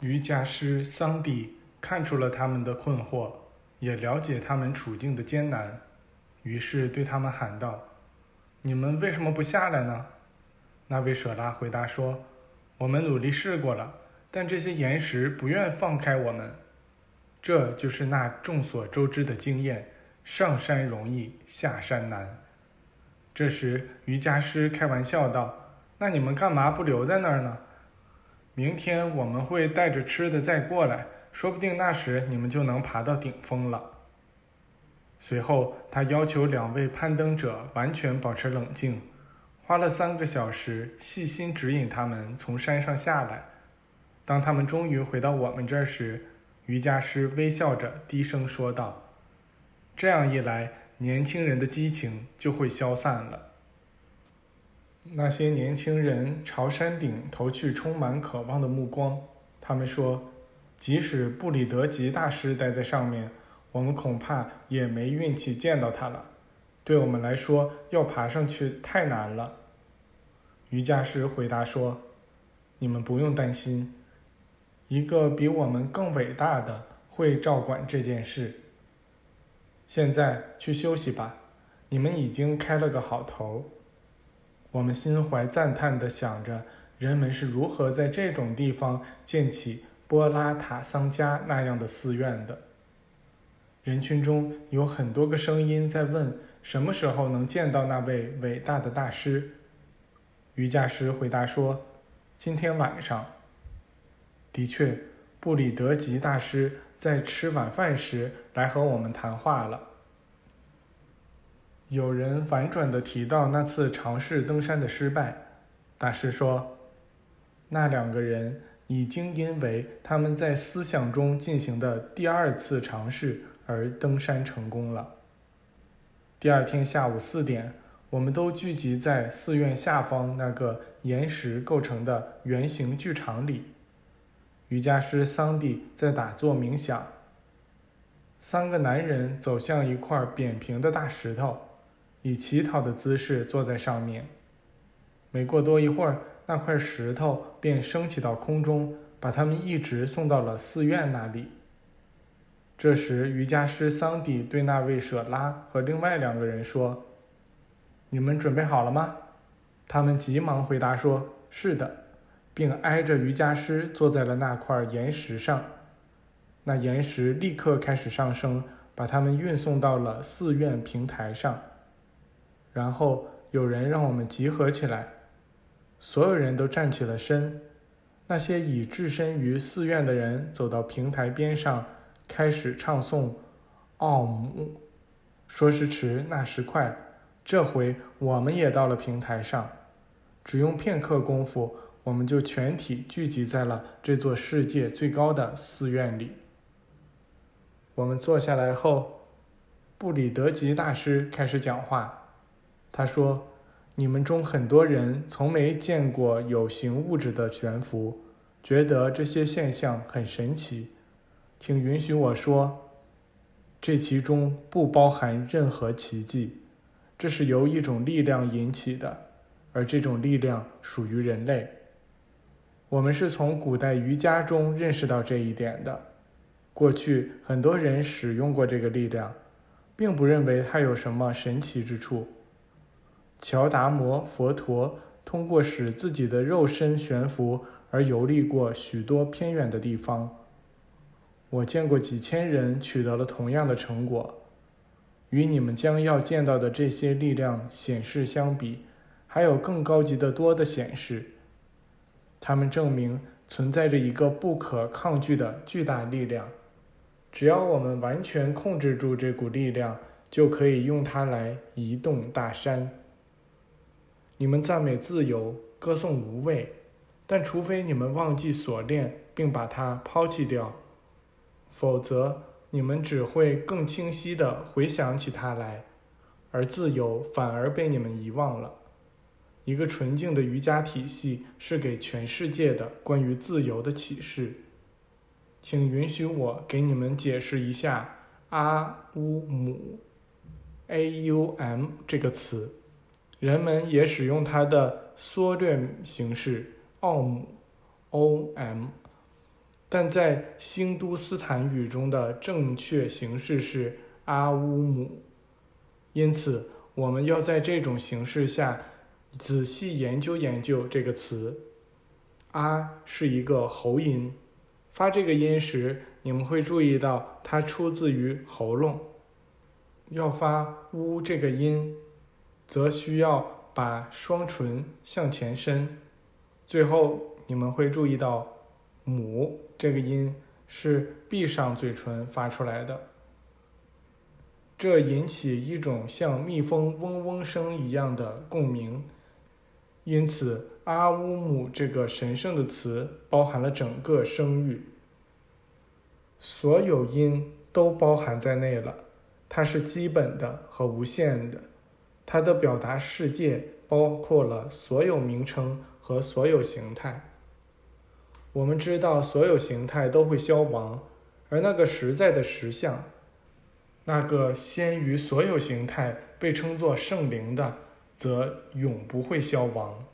瑜伽师桑蒂看出了他们的困惑，也了解他们处境的艰难，于是对他们喊道：“你们为什么不下来呢？”那位舍拉回答说：“我们努力试过了，但这些岩石不愿放开我们。这就是那众所周知的经验：上山容易，下山难。”这时，瑜伽师开玩笑道：“那你们干嘛不留在那儿呢？”明天我们会带着吃的再过来，说不定那时你们就能爬到顶峰了。随后，他要求两位攀登者完全保持冷静，花了三个小时细心指引他们从山上下来。当他们终于回到我们这儿时，瑜伽师微笑着低声说道：“这样一来，年轻人的激情就会消散了。”那些年轻人朝山顶投去充满渴望的目光。他们说：“即使布里德吉大师待在上面，我们恐怕也没运气见到他了。对我们来说，要爬上去太难了。”瑜伽师回答说：“你们不用担心，一个比我们更伟大的会照管这件事。现在去休息吧，你们已经开了个好头。”我们心怀赞叹地想着，人们是如何在这种地方建起波拉塔桑加那样的寺院的。人群中有很多个声音在问：什么时候能见到那位伟大的大师？瑜伽师回答说：“今天晚上。”的确，布里德吉大师在吃晚饭时来和我们谈话了。有人婉转地提到那次尝试登山的失败，大师说：“那两个人已经因为他们在思想中进行的第二次尝试而登山成功了。”第二天下午四点，我们都聚集在寺院下方那个岩石构成的圆形剧场里。瑜伽师桑蒂在打坐冥想。三个男人走向一块扁平的大石头。以乞讨的姿势坐在上面。没过多一会儿，那块石头便升起到空中，把他们一直送到了寺院那里。这时，瑜伽师桑迪对那位舍拉和另外两个人说：“你们准备好了吗？”他们急忙回答说：“是的。”并挨着瑜伽师坐在了那块岩石上。那岩石立刻开始上升，把他们运送到了寺院平台上。然后有人让我们集合起来，所有人都站起了身。那些已置身于寺院的人走到平台边上，开始唱诵《奥姆》。说时迟，那时快，这回我们也到了平台上。只用片刻功夫，我们就全体聚集在了这座世界最高的寺院里。我们坐下来后，布里德吉大师开始讲话。他说：“你们中很多人从没见过有形物质的悬浮，觉得这些现象很神奇。请允许我说，这其中不包含任何奇迹。这是由一种力量引起的，而这种力量属于人类。我们是从古代瑜伽中认识到这一点的。过去很多人使用过这个力量，并不认为它有什么神奇之处。”乔达摩佛陀通过使自己的肉身悬浮而游历过许多偏远的地方。我见过几千人取得了同样的成果。与你们将要见到的这些力量显示相比，还有更高级的多的显示。他们证明存在着一个不可抗拒的巨大力量。只要我们完全控制住这股力量，就可以用它来移动大山。你们赞美自由，歌颂无畏，但除非你们忘记锁链并把它抛弃掉，否则你们只会更清晰地回想起它来，而自由反而被你们遗忘了。一个纯净的瑜伽体系是给全世界的关于自由的启示。请允许我给你们解释一下“阿乌姆 ”（A-U-M） 这个词。人们也使用它的缩略形式“奥姆 ”（O-M）。但在新都斯坦语中的正确形式是阿乌姆，因此我们要在这种形式下仔细研究研究这个词。阿是一个喉音，发这个音时，你们会注意到它出自于喉咙。要发乌这个音，则需要把双唇向前伸。最后，你们会注意到母。这个音是闭上嘴唇发出来的，这引起一种像蜜蜂嗡嗡声一样的共鸣，因此阿乌姆这个神圣的词包含了整个声域，所有音都包含在内了，它是基本的和无限的，它的表达世界包括了所有名称和所有形态。我们知道所有形态都会消亡，而那个实在的实相，那个先于所有形态被称作圣灵的，则永不会消亡。